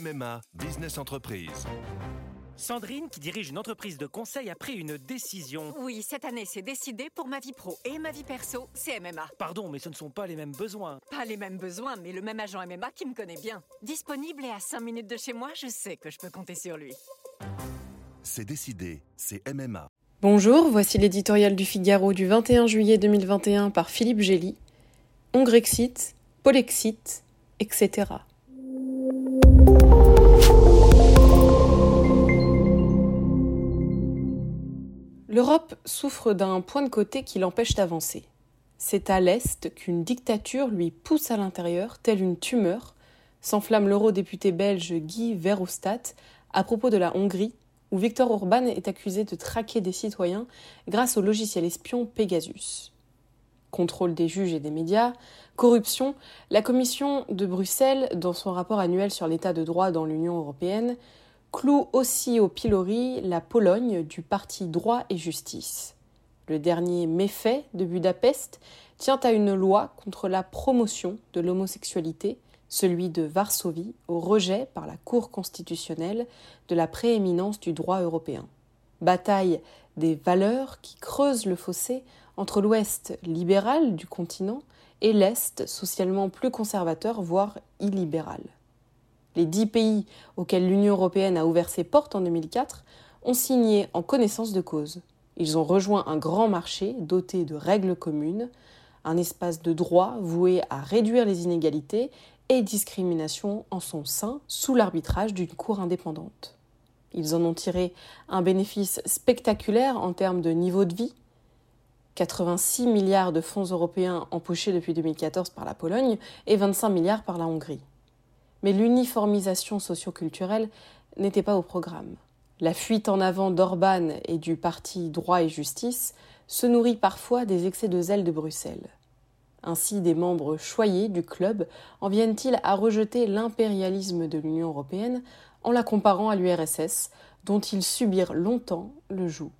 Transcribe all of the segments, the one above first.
MMA Business Entreprise. Sandrine, qui dirige une entreprise de conseil, a pris une décision. Oui, cette année, c'est décidé pour ma vie pro et ma vie perso, c'est MMA. Pardon, mais ce ne sont pas les mêmes besoins. Pas les mêmes besoins, mais le même agent MMA qui me connaît bien. Disponible et à 5 minutes de chez moi, je sais que je peux compter sur lui. C'est décidé, c'est MMA. Bonjour, voici l'éditorial du Figaro du 21 juillet 2021 par Philippe Gély. Hongrexit, Polexit, etc. L'Europe souffre d'un point de côté qui l'empêche d'avancer. C'est à l'Est qu'une dictature lui pousse à l'intérieur, telle une tumeur, s'enflamme l'eurodéputé belge Guy Verhofstadt à propos de la Hongrie, où Viktor Orban est accusé de traquer des citoyens grâce au logiciel espion Pegasus. Contrôle des juges et des médias, corruption, la Commission de Bruxelles, dans son rapport annuel sur l'état de droit dans l'Union européenne, cloue aussi au pilori la Pologne du parti droit et justice. Le dernier méfait de Budapest tient à une loi contre la promotion de l'homosexualité, celui de Varsovie, au rejet par la Cour constitutionnelle de la prééminence du droit européen. Bataille des valeurs qui creusent le fossé entre l'Ouest libéral du continent et l'Est socialement plus conservateur, voire illibéral. Les dix pays auxquels l'Union européenne a ouvert ses portes en 2004 ont signé en connaissance de cause. Ils ont rejoint un grand marché doté de règles communes, un espace de droit voué à réduire les inégalités et discriminations en son sein sous l'arbitrage d'une cour indépendante. Ils en ont tiré un bénéfice spectaculaire en termes de niveau de vie. 86 milliards de fonds européens empochés depuis 2014 par la Pologne et 25 milliards par la Hongrie. Mais l'uniformisation socioculturelle n'était pas au programme. La fuite en avant d'Orban et du parti droit et justice se nourrit parfois des excès de zèle de Bruxelles. Ainsi, des membres choyés du club en viennent-ils à rejeter l'impérialisme de l'Union européenne en la comparant à l'URSS, dont ils subirent longtemps le joug?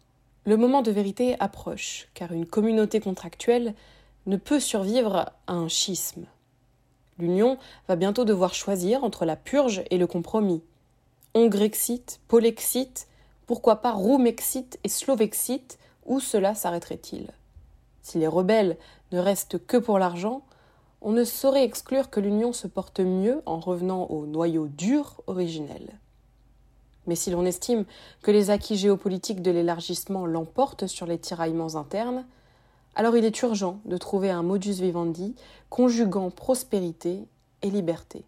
Le moment de vérité approche, car une communauté contractuelle ne peut survivre à un schisme. L'Union va bientôt devoir choisir entre la purge et le compromis. Hongrexit, Polexit, pourquoi pas Roumexit et Slovexit, où cela s'arrêterait-il? Si les rebelles ne restent que pour l'argent, on ne saurait exclure que l'Union se porte mieux en revenant au noyau dur originel. Mais si l'on estime que les acquis géopolitiques de l'élargissement l'emportent sur les tiraillements internes, alors il est urgent de trouver un modus vivendi conjuguant prospérité et liberté.